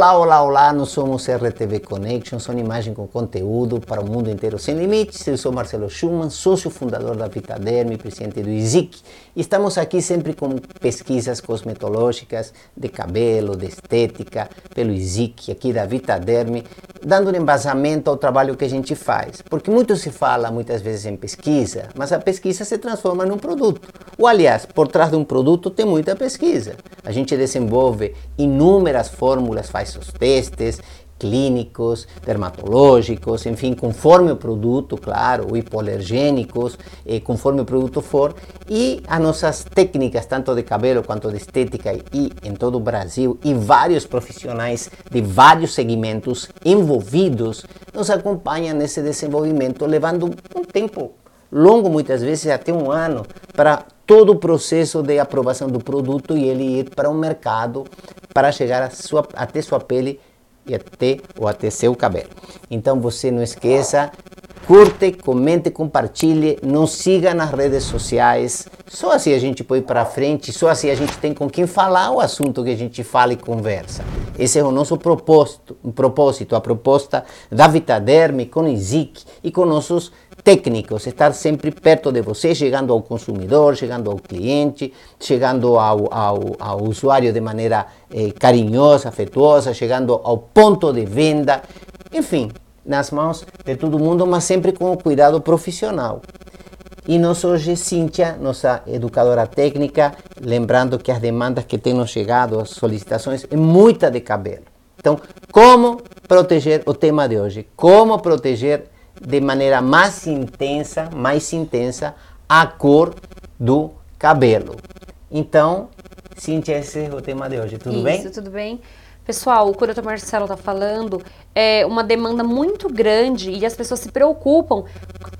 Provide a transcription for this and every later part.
Olá, olá, olá, nós somos RTV Connection, são imagem com conteúdo para o mundo inteiro sem limites. Eu sou Marcelo Schumann, sócio fundador da Vitaderm, presidente do ISIC. Estamos aqui sempre com pesquisas cosmetológicas de cabelo, de estética, pelo ISIC, aqui da Vitaderm, dando um embasamento ao trabalho que a gente faz. Porque muito se fala muitas vezes em pesquisa, mas a pesquisa se transforma num produto. Ou aliás, por trás de um produto tem muita pesquisa. A gente desenvolve inúmeras fórmulas faz os testes clínicos, dermatológicos, enfim, conforme o produto, claro, hipoalergênicos, eh, conforme o produto for, e as nossas técnicas, tanto de cabelo quanto de estética, e em todo o Brasil, e vários profissionais de vários segmentos envolvidos, nos acompanham nesse desenvolvimento, levando um tempo longo, muitas vezes até um ano, para todo o processo de aprovação do produto e ele ir para o mercado para chegar sua, até sua pele e até ou até seu cabelo. Então você não esqueça, curte, comente, compartilhe, nos siga nas redes sociais. Só assim a gente põe para frente, só assim a gente tem com quem falar o assunto que a gente fala e conversa. Esse é o nosso propósito, um propósito, a proposta da Vitaderm com o ISIC e com nossos técnicos, estar sempre perto de você, chegando ao consumidor, chegando ao cliente, chegando ao, ao, ao usuário de maneira eh, carinhosa, afetuosa, chegando ao ponto de venda, enfim, nas mãos de todo mundo, mas sempre com o cuidado profissional. E nós hoje, Cíntia, nossa educadora técnica, lembrando que as demandas que têm nos chegado, as solicitações, é muita de cabelo. Então, como proteger o tema de hoje? Como proteger de maneira mais intensa, mais intensa, a cor do cabelo. Então, Cintia, esse é o tema de hoje, tudo Isso, bem? Isso, tudo bem. Pessoal, o doutor Marcelo está falando é uma demanda muito grande e as pessoas se preocupam.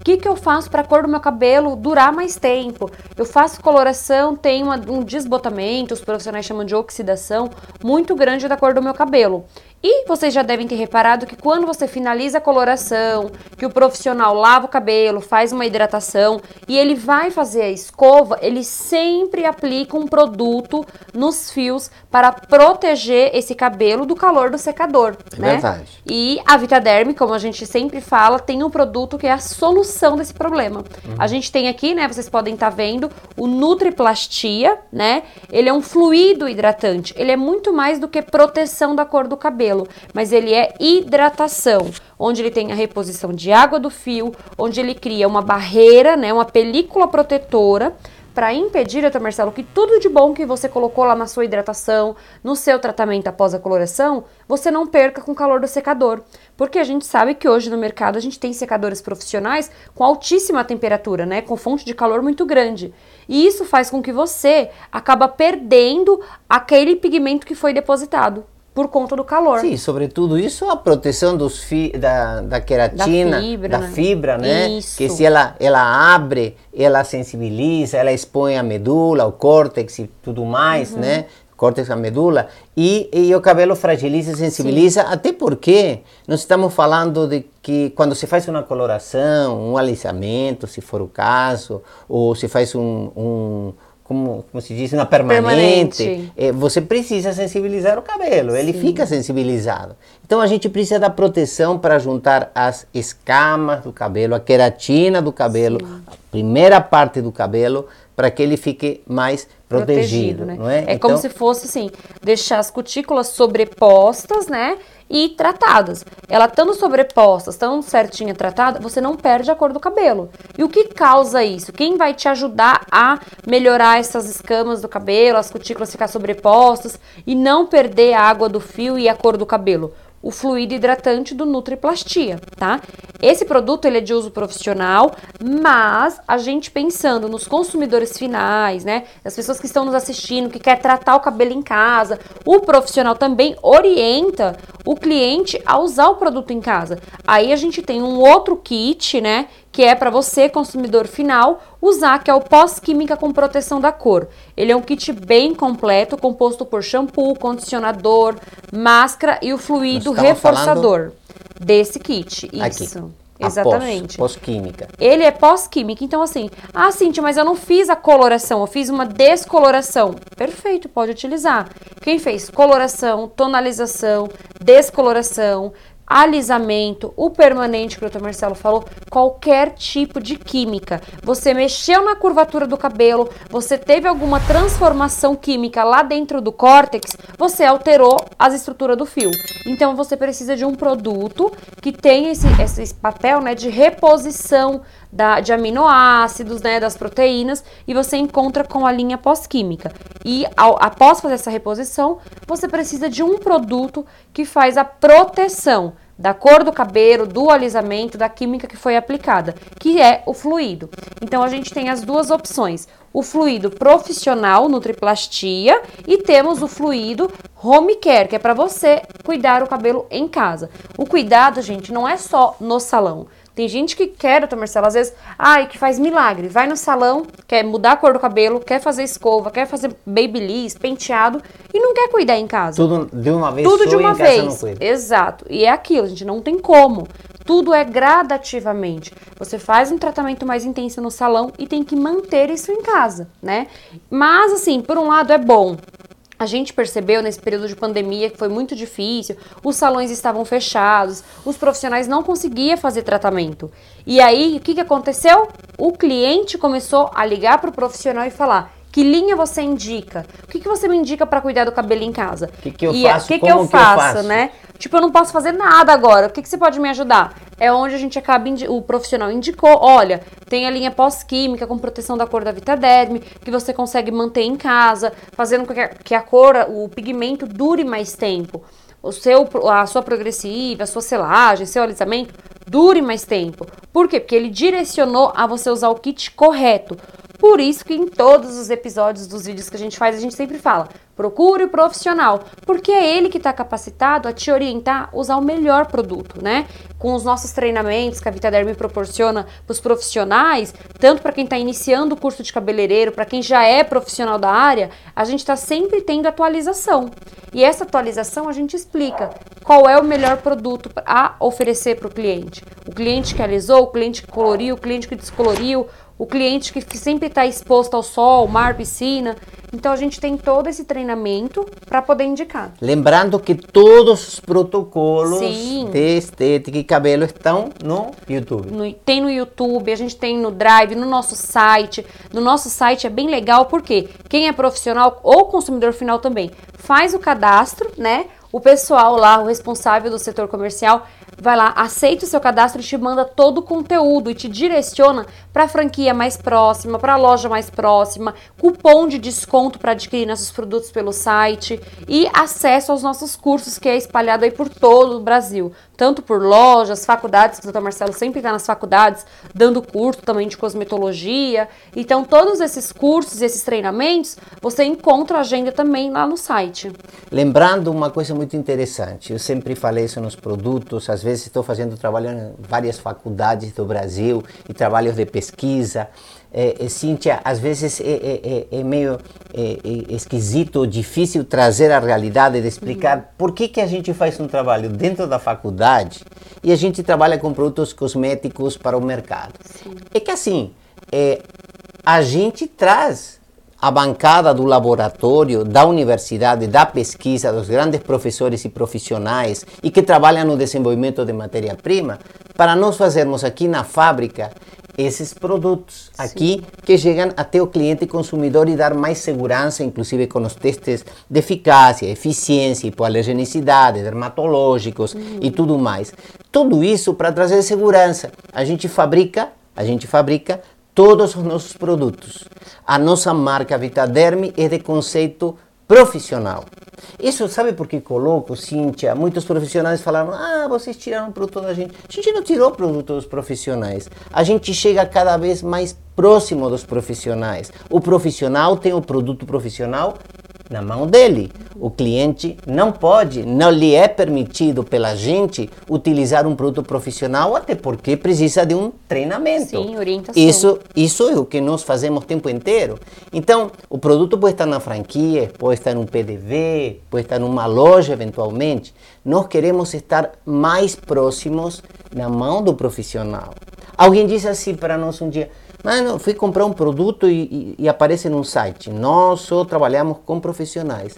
O que, que eu faço para a cor do meu cabelo durar mais tempo? Eu faço coloração, tem um desbotamento, os profissionais chamam de oxidação, muito grande da cor do meu cabelo. E vocês já devem ter reparado que quando você finaliza a coloração, que o profissional lava o cabelo, faz uma hidratação e ele vai fazer a escova, ele sempre aplica um produto nos fios para proteger esse cabelo do calor do secador. É né? verdade. E a Vitaderm, como a gente sempre fala, tem um produto que é a solução desse problema. Uhum. A gente tem aqui, né, vocês podem estar tá vendo, o Nutriplastia, né? Ele é um fluido hidratante. Ele é muito mais do que proteção da cor do cabelo, mas ele é hidratação, onde ele tem a reposição de água do fio, onde ele cria uma barreira, né, uma película protetora para impedir, doutor Marcelo, que tudo de bom que você colocou lá na sua hidratação, no seu tratamento após a coloração, você não perca com o calor do secador. Porque a gente sabe que hoje no mercado a gente tem secadores profissionais com altíssima temperatura, né? Com fonte de calor muito grande. E isso faz com que você acaba perdendo aquele pigmento que foi depositado por conta do calor. Sim, sobretudo isso a proteção dos fi, da, da queratina, da fibra, da né? Fibra, né? Isso. Que se ela, ela abre, ela sensibiliza, ela expõe a medula, o córtex e tudo mais, uhum. né? Córtex, a medula, e, e o cabelo fragiliza, sensibiliza, Sim. até porque nós estamos falando de que quando se faz uma coloração, um alisamento, se for o caso, ou se faz um, um como, como se diz, uma permanente, permanente. É, você precisa sensibilizar o cabelo, Sim. ele fica sensibilizado. Então a gente precisa da proteção para juntar as escamas do cabelo, a queratina do cabelo, Sim. a primeira parte do cabelo, para que ele fique mais protegido, protegido né? não é? É então, como se fosse assim, deixar as cutículas sobrepostas, né? E tratadas. Ela estando sobreposta, estando certinha tratada, você não perde a cor do cabelo. E o que causa isso? Quem vai te ajudar a melhorar essas escamas do cabelo, as cutículas ficar sobrepostas e não perder a água do fio e a cor do cabelo? O fluido hidratante do Nutriplastia, tá? Esse produto ele é de uso profissional, mas a gente pensando nos consumidores finais, né? As pessoas que estão nos assistindo, que quer tratar o cabelo em casa, o profissional também orienta o cliente a usar o produto em casa. Aí a gente tem um outro kit, né? Que é para você, consumidor final, usar, que é o pós-química com proteção da cor. Ele é um kit bem completo, composto por shampoo, condicionador, máscara e o fluido reforçador desse kit. Isso. Aqui. Exatamente. Pós-química. Ele é pós-química. Então, assim, ah, Cintia, mas eu não fiz a coloração, eu fiz uma descoloração. Perfeito, pode utilizar. Quem fez coloração, tonalização, descoloração, alisamento, o permanente que o Dr. Marcelo falou, qualquer tipo de química. Você mexeu na curvatura do cabelo, você teve alguma transformação química lá dentro do córtex, você alterou as estruturas do fio. Então você precisa de um produto que tenha esse, esse papel né, de reposição da, de aminoácidos, né, das proteínas, e você encontra com a linha pós-química. E ao, após fazer essa reposição, você precisa de um produto que faz a proteção da cor do cabelo, do alisamento, da química que foi aplicada, que é o fluido. Então a gente tem as duas opções: o fluido profissional nutriplastia e temos o fluido home care, que é para você cuidar o cabelo em casa. O cuidado, gente, não é só no salão. Tem gente que quer, doutor Marcelo, às vezes, ai, que faz milagre. Vai no salão, quer mudar a cor do cabelo, quer fazer escova, quer fazer babyliss, penteado e não quer cuidar em casa. Tudo de uma vez Tudo de uma vez. Exato. E é aquilo, gente, não tem como. Tudo é gradativamente. Você faz um tratamento mais intenso no salão e tem que manter isso em casa, né? Mas, assim, por um lado é bom. A gente percebeu nesse período de pandemia que foi muito difícil, os salões estavam fechados, os profissionais não conseguiam fazer tratamento. E aí, o que, que aconteceu? O cliente começou a ligar para o profissional e falar: que linha você indica? O que, que você me indica para cuidar do cabelo em casa? Que que eu e faço? que, que eu que eu faço, faço? né? Tipo, eu não posso fazer nada agora. O que, que você pode me ajudar? É onde a gente acaba, o profissional indicou, olha, tem a linha pós-química com proteção da cor da Vitaderme, que você consegue manter em casa, fazendo com que a, que a cor, o pigmento dure mais tempo. O seu, a sua progressiva, a sua selagem, seu alisamento dure mais tempo. Por quê? Porque ele direcionou a você usar o kit correto. Por isso que em todos os episódios dos vídeos que a gente faz, a gente sempre fala: procure o profissional, porque é ele que está capacitado a te orientar a usar o melhor produto, né? Com os nossos treinamentos que a Vitaderm proporciona para os profissionais, tanto para quem está iniciando o curso de cabeleireiro, para quem já é profissional da área, a gente está sempre tendo atualização. E essa atualização a gente explica qual é o melhor produto a oferecer para o cliente. O cliente que alisou, o cliente que coloriu, o cliente que descoloriu, o cliente que sempre está exposto ao sol, mar, piscina. Então a gente tem todo esse treinamento para poder indicar. Lembrando que todos os protocolos Sim. de estética e cabelo estão no YouTube. No- tem no YouTube, a gente tem no Drive, no nosso site. No nosso site é bem legal porque quem é profissional ou consumidor final também faz o cadastro, né? O pessoal lá, o responsável do setor comercial, vai lá, aceita o seu cadastro e te manda todo o conteúdo e te direciona para a franquia mais próxima, para a loja mais próxima, cupom de desconto para adquirir nossos produtos pelo site e acesso aos nossos cursos que é espalhado aí por todo o Brasil, tanto por lojas, faculdades, o Dr. Marcelo sempre está nas faculdades dando curso também de cosmetologia. Então, todos esses cursos, esses treinamentos, você encontra a agenda também lá no site. Lembrando uma coisa muito interessante, eu sempre falei isso nos produtos, às vezes estou fazendo trabalho em várias faculdades do Brasil e trabalhos de pesquisa. É, é, Cíntia, às vezes é, é- é- é meio é, esquisito, difícil trazer a realidade de explicar por que, que a gente faz um trabalho dentro da faculdade e a gente trabalha com produtos cosméticos para o mercado. É que assim, a gente traz a bancada do laboratório, da universidade, da pesquisa, dos grandes professores e profissionais e que trabalham no desenvolvimento de matéria-prima, para nós fazermos aqui na fábrica esses produtos aqui que chegam até o cliente consumidor e dar mais segurança, inclusive com os testes de eficácia, eficiência, hipoalergenicidade, dermatológicos e tudo mais. Tudo isso para trazer segurança. A gente fabrica, a gente fabrica todos os nossos produtos. A nossa marca Vitaderm é de conceito profissional. Isso sabe por que coloco, Cíntia? Muitos profissionais falaram: ah, vocês tiraram o produto da gente. A gente não tirou o produto dos profissionais. A gente chega cada vez mais próximo dos profissionais. O profissional tem o produto profissional na mão dele. O cliente não pode, não lhe é permitido pela gente utilizar um produto profissional, até porque precisa de um treinamento. Sim, orientação. Isso, isso é o que nós fazemos o tempo inteiro. Então, o produto pode estar na franquia, pode estar num PDV, pode estar numa loja eventualmente. Nós queremos estar mais próximos na mão do profissional. Alguém disse assim para nós um dia: Mano, fui comprar um produto e, e, e aparece num site. Nós só trabalhamos com profissionais.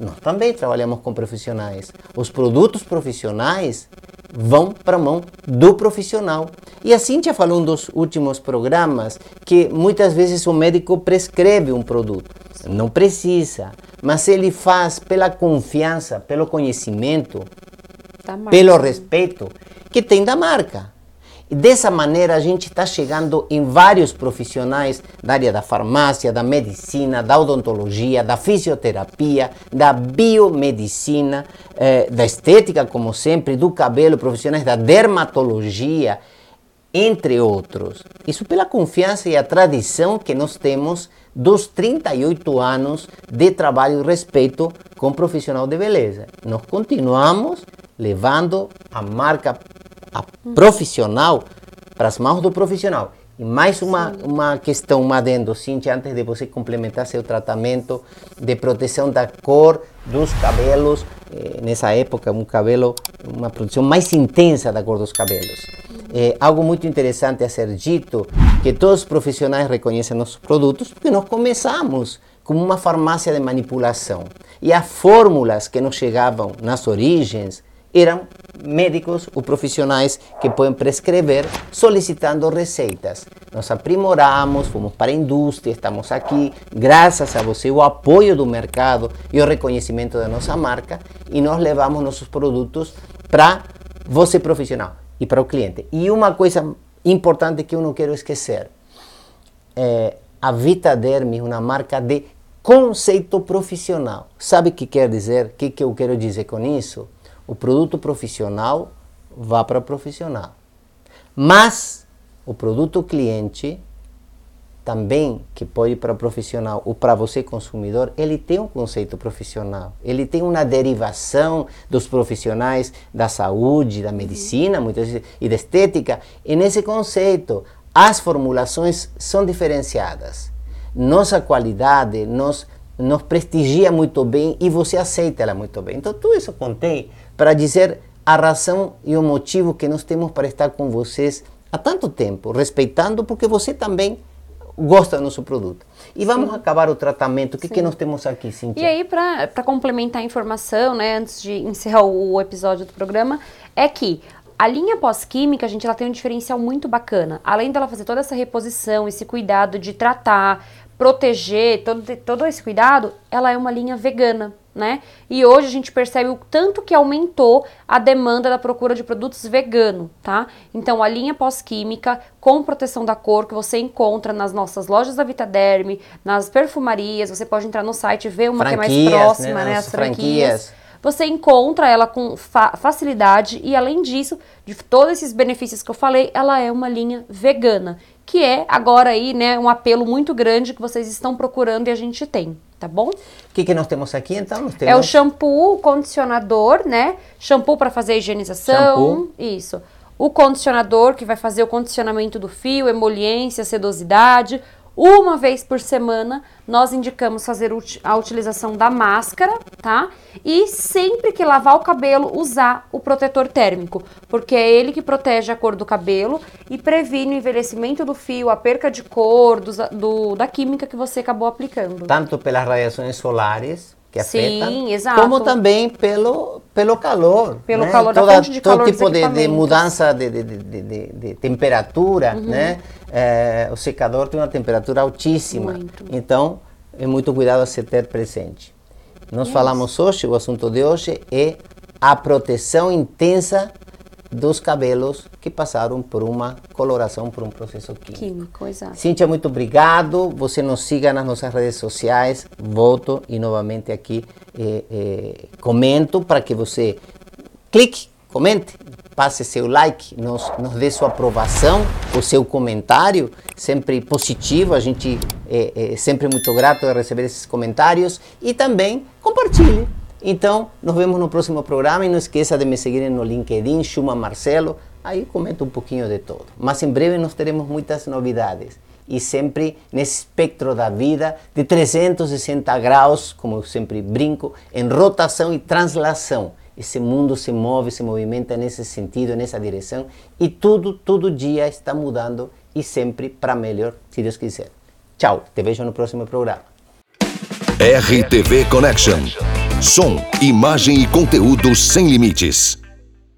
Nós também trabalhamos com profissionais. Os produtos profissionais vão para a mão do profissional. E a Cintia falou um dos últimos programas que muitas vezes o médico prescreve um produto. Não precisa, mas ele faz pela confiança, pelo conhecimento, pelo respeito que tem da marca. E dessa maneira a gente está chegando em vários profissionais da área da farmácia, da medicina, da odontologia, da fisioterapia, da biomedicina, eh, da estética, como sempre, do cabelo, profissionais da dermatologia, entre outros. Isso pela confiança e a tradição que nós temos dos 38 anos de trabalho e respeito com profissional de beleza. Nós continuamos levando a marca profissional para as mãos do profissional. E mais uma, uma questão, um adendo, Cintia, antes de você complementar seu tratamento de proteção da cor dos cabelos, eh, nessa época, um cabelo, uma proteção mais intensa da cor dos cabelos. É algo muito interessante a ser dito, que todos os profissionais reconhecem nossos produtos, porque nós começamos como uma farmácia de manipulação. E as fórmulas que nos chegavam nas origens eram médicos ou profissionais que podem prescrever solicitando receitas. Nós aprimoramos, fomos para a indústria, estamos aqui, graças a você, o apoio do mercado e o reconhecimento da nossa marca, e nós levamos nossos produtos para você profissional e para o cliente. E uma coisa importante que eu não quero esquecer, é, a Vitaderm uma marca de conceito profissional. Sabe o que quer dizer? O que eu quero dizer com isso? O produto profissional vá para profissional. Mas o produto cliente também que pode ir para profissional ou para você consumidor, ele tem um conceito profissional. Ele tem uma derivação dos profissionais da saúde, da medicina, muitas vezes, e da estética. E nesse conceito, as formulações são diferenciadas. Nossa qualidade nos, nos prestigia muito bem e você aceita ela muito bem. Então, tudo isso eu contei para dizer a razão e o motivo que nós temos para estar com vocês há tanto tempo, respeitando, porque você também gosta do nosso produto. E vamos Sim. acabar o tratamento. O que, que nós temos aqui, Cintia? E aí, para complementar a informação, né, antes de encerrar o episódio do programa, é que a linha pós-química, gente, ela tem um diferencial muito bacana. Além dela fazer toda essa reposição, esse cuidado de tratar, proteger, todo, todo esse cuidado, ela é uma linha vegana né? E hoje a gente percebe o tanto que aumentou a demanda da procura de produtos vegano, tá? Então a linha pós-química com proteção da cor que você encontra nas nossas lojas da Vitaderm, nas perfumarias, você pode entrar no site e ver uma franquias, que é mais próxima, né? né? As franquias. franquias. Você encontra ela com fa facilidade e além disso, de todos esses benefícios que eu falei, ela é uma linha vegana, que é agora aí, né, um apelo muito grande que vocês estão procurando e a gente tem tá bom? O que, que nós temos aqui então? Temos... É o shampoo, o condicionador, né? Shampoo para fazer a higienização. Shampoo. Isso. O condicionador que vai fazer o condicionamento do fio, emoliência, sedosidade. Uma vez por semana, nós indicamos fazer a utilização da máscara, tá? E sempre que lavar o cabelo, usar o protetor térmico, porque é ele que protege a cor do cabelo e previne o envelhecimento do fio, a perca de cor, do, do da química que você acabou aplicando. Tanto pelas radiações solares, que afetam, Sim, exato. como também pelo, pelo calor. Pelo né? calor Toda, da fonte de todo calor tipo de, de, mudança de, de, de, de temperatura, uhum. né? É, o secador tem uma temperatura altíssima. Muito. Então, é muito cuidado a se ter presente. Nós yes. falamos hoje, o assunto de hoje é a proteção intensa dos cabelos que passaram por uma coloração, por um processo químico. Químico, exato. Cíntia, muito obrigado. Você nos siga nas nossas redes sociais. Volto e novamente aqui eh, eh, comento para que você clique, comente, passe seu like, nos, nos dê sua aprovação, o seu comentário, sempre positivo, a gente é, é sempre muito grato de receber esses comentários e também compartilhe. Então, nos vemos no próximo programa e não esqueça de me seguir no LinkedIn, Chuma Marcelo, aí comento um pouquinho de todo. Mas em breve nós teremos muitas novidades e sempre nesse espectro da vida de 360 graus, como eu sempre brinco, em rotação e translação. Esse mundo se move, se movimenta nesse sentido, nessa direção e tudo, todo dia está mudando e sempre para melhor, se Deus quiser. Tchau, te vejo no próximo programa. RTV Connection. Som, imagem e conteúdo sem limites.